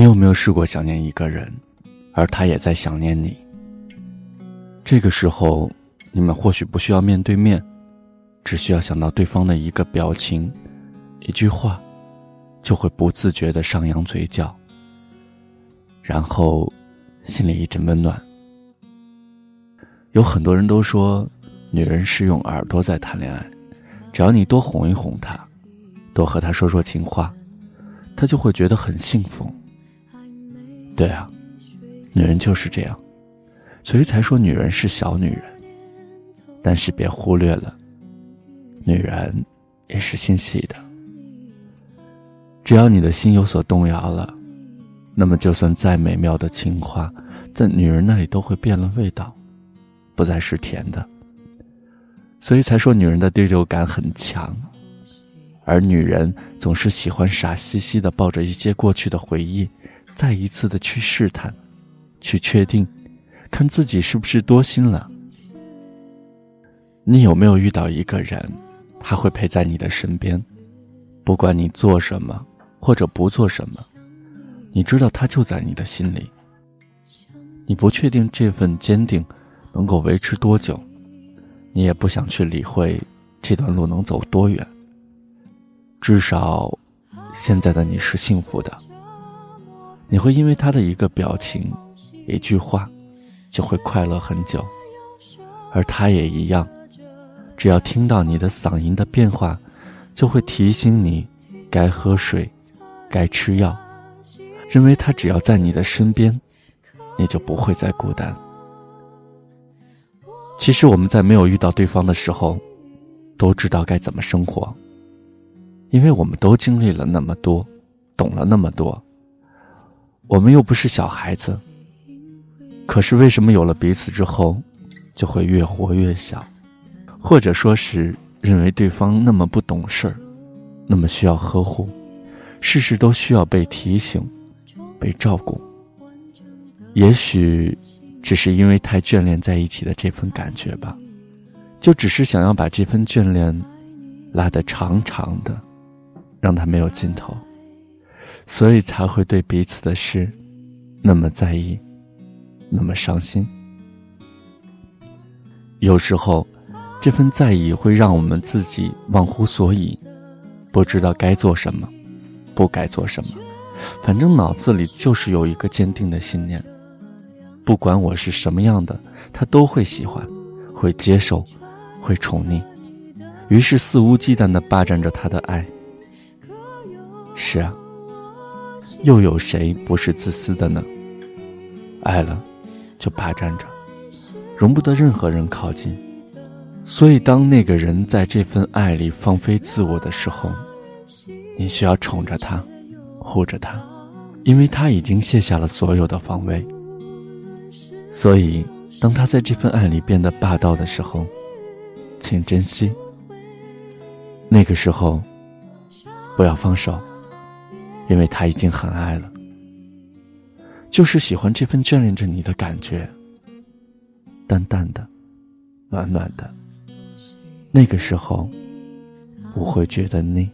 你有没有试过想念一个人，而他也在想念你？这个时候，你们或许不需要面对面，只需要想到对方的一个表情、一句话，就会不自觉的上扬嘴角，然后心里一阵温暖。有很多人都说，女人是用耳朵在谈恋爱，只要你多哄一哄她，多和她说说情话，她就会觉得很幸福。对啊，女人就是这样，所以才说女人是小女人。但是别忽略了，女人也是心细的。只要你的心有所动摇了，那么就算再美妙的情话，在女人那里都会变了味道，不再是甜的。所以才说女人的第六感很强，而女人总是喜欢傻兮兮的抱着一些过去的回忆。再一次的去试探，去确定，看自己是不是多心了。你有没有遇到一个人，他会陪在你的身边，不管你做什么或者不做什么，你知道他就在你的心里。你不确定这份坚定能够维持多久，你也不想去理会这段路能走多远。至少，现在的你是幸福的。你会因为他的一个表情、一句话，就会快乐很久，而他也一样。只要听到你的嗓音的变化，就会提醒你该喝水、该吃药，认为他只要在你的身边，你就不会再孤单。其实我们在没有遇到对方的时候，都知道该怎么生活，因为我们都经历了那么多，懂了那么多。我们又不是小孩子，可是为什么有了彼此之后，就会越活越小，或者说是认为对方那么不懂事儿，那么需要呵护，事事都需要被提醒、被照顾。也许只是因为太眷恋在一起的这份感觉吧，就只是想要把这份眷恋拉得长长的，让它没有尽头。所以才会对彼此的事那么在意，那么伤心。有时候，这份在意会让我们自己忘乎所以，不知道该做什么，不该做什么。反正脑子里就是有一个坚定的信念：不管我是什么样的，他都会喜欢，会接受，会宠溺。于是肆无忌惮的霸占着他的爱。是啊。又有谁不是自私的呢？爱了，就霸占着，容不得任何人靠近。所以，当那个人在这份爱里放飞自我的时候，你需要宠着他，护着他，因为他已经卸下了所有的防卫。所以，当他在这份爱里变得霸道的时候，请珍惜。那个时候，不要放手。因为他已经很爱了，就是喜欢这份眷恋着你的感觉，淡淡的，暖暖的。那个时候，不会觉得腻。